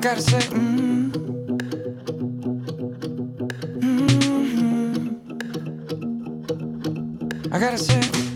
gotta say, mm, mm, I gotta say.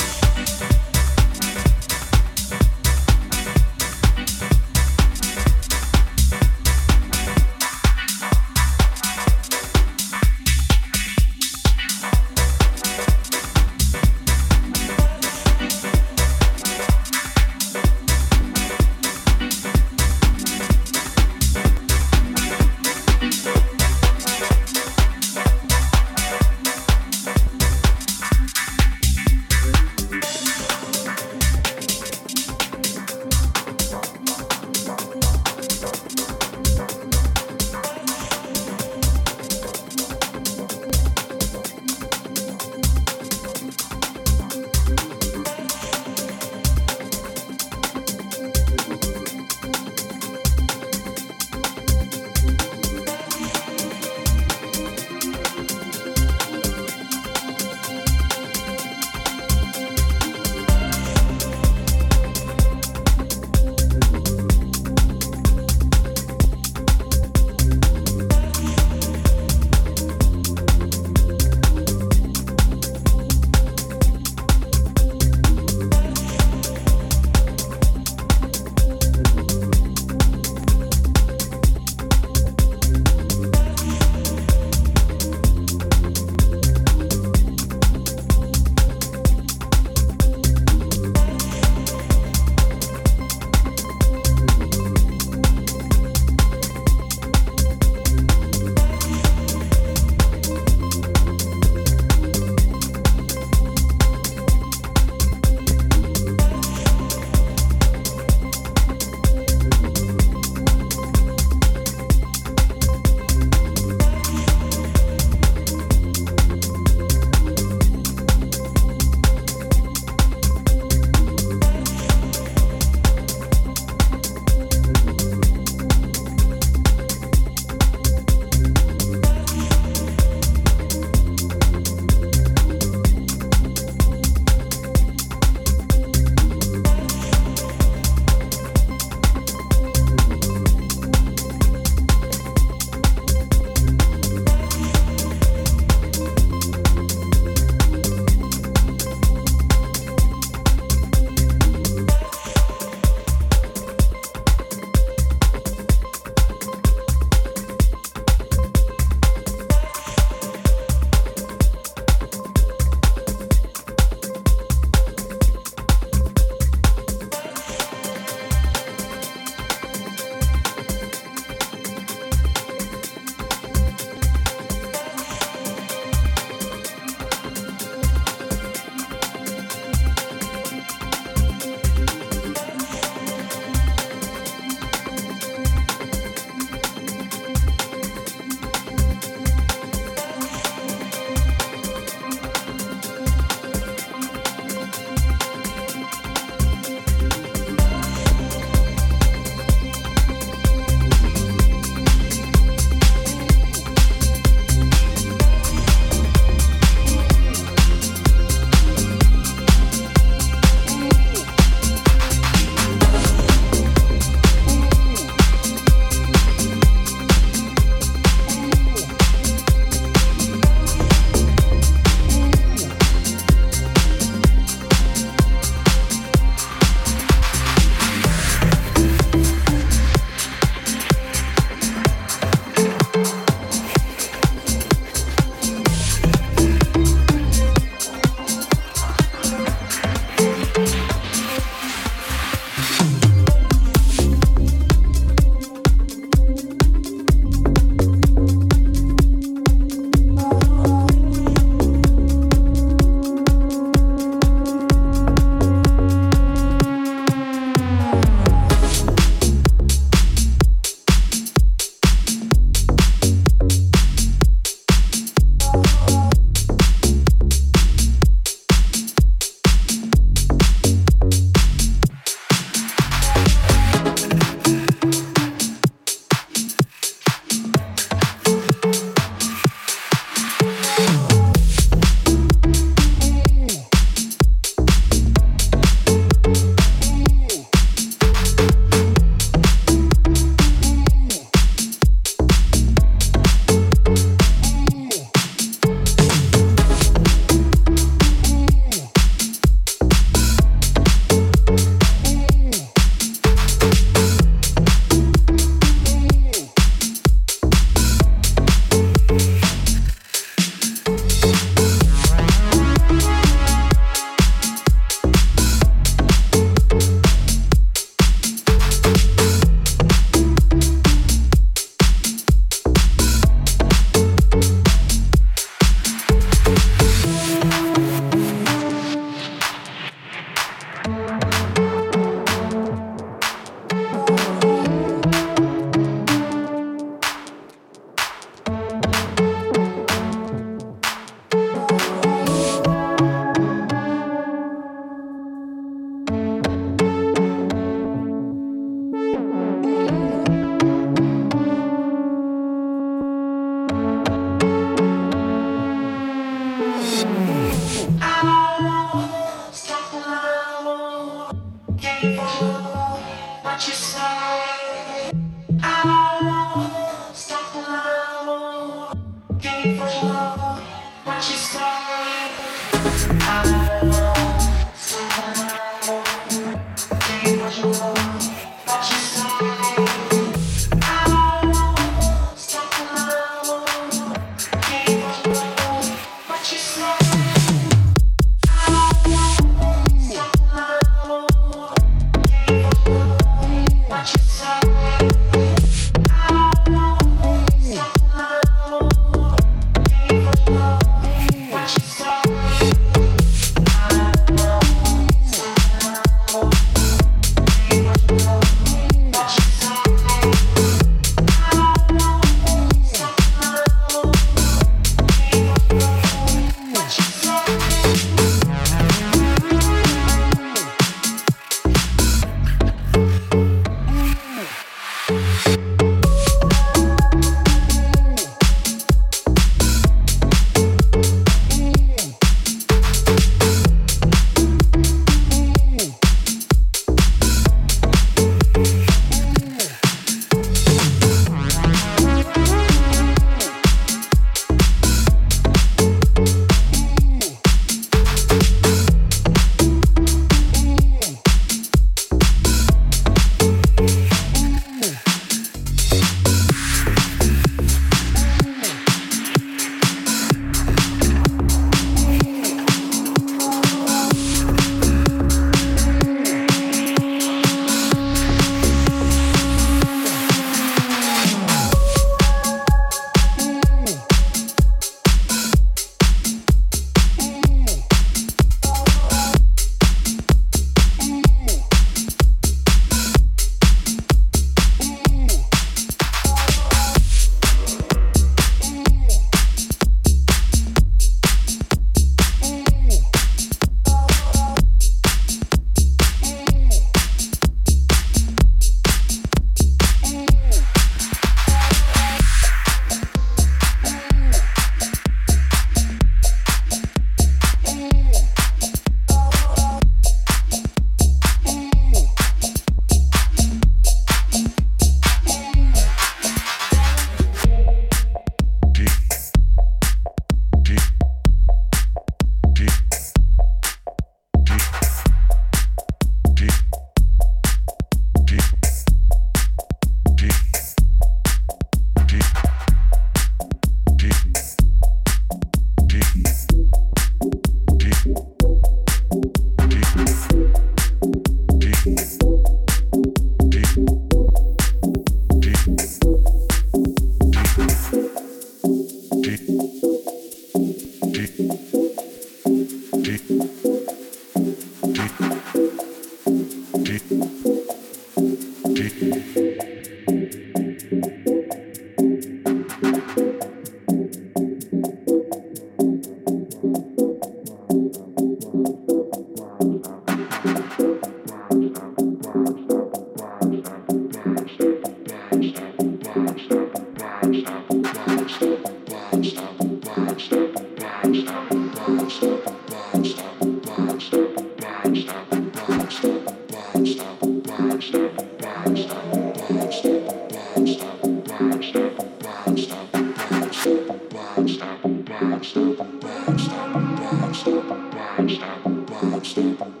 Stop,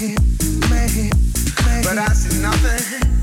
but I see nothing.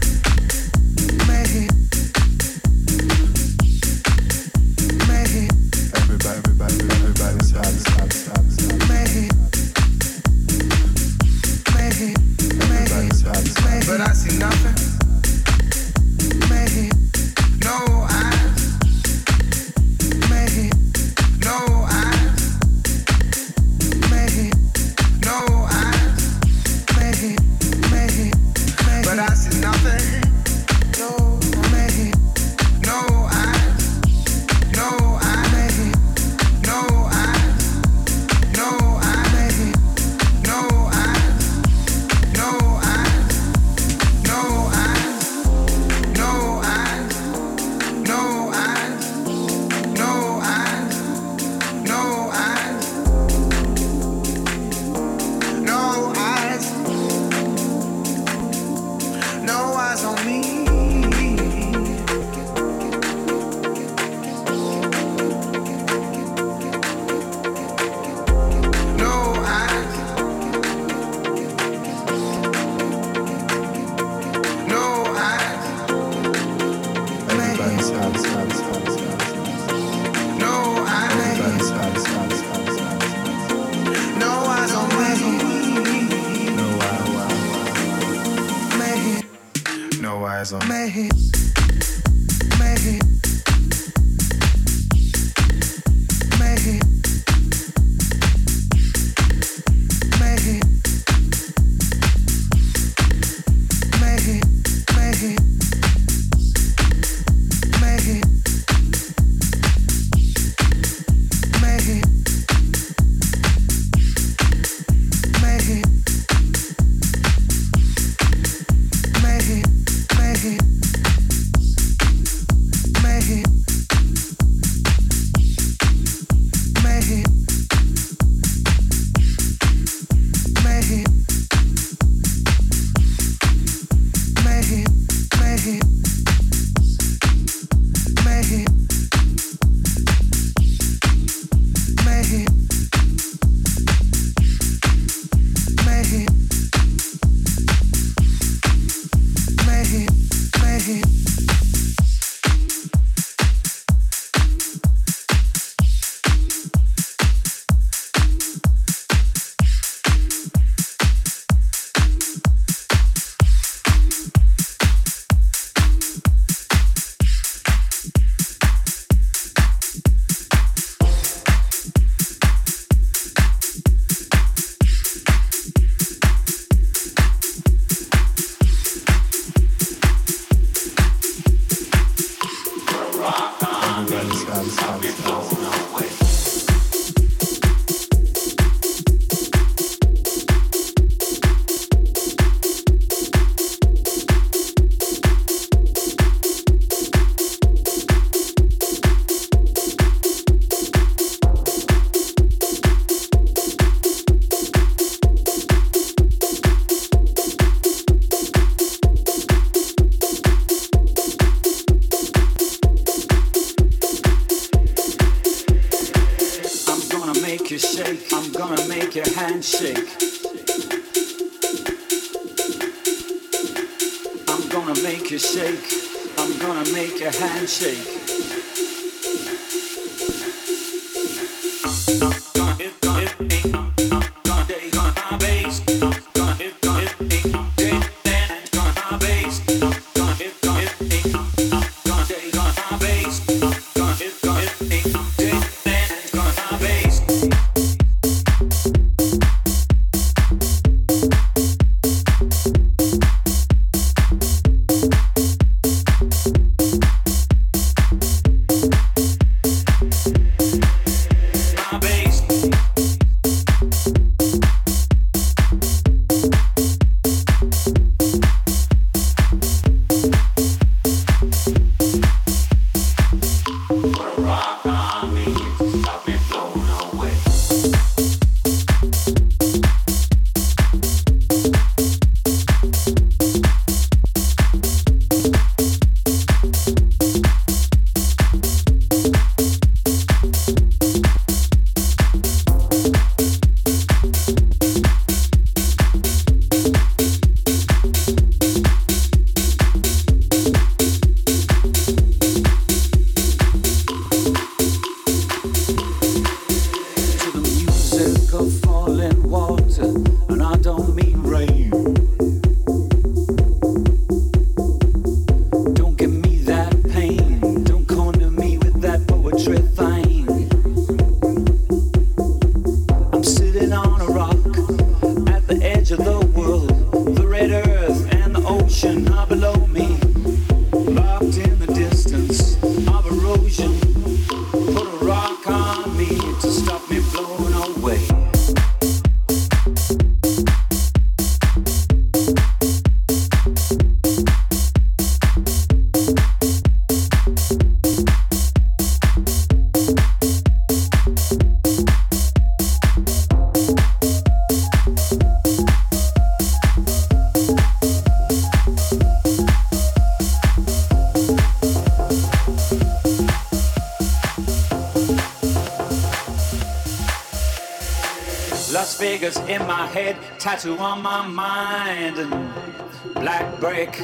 Tattoo on my mind, and black brick,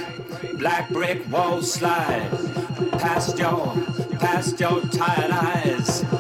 black brick walls slide past your, past your tired eyes.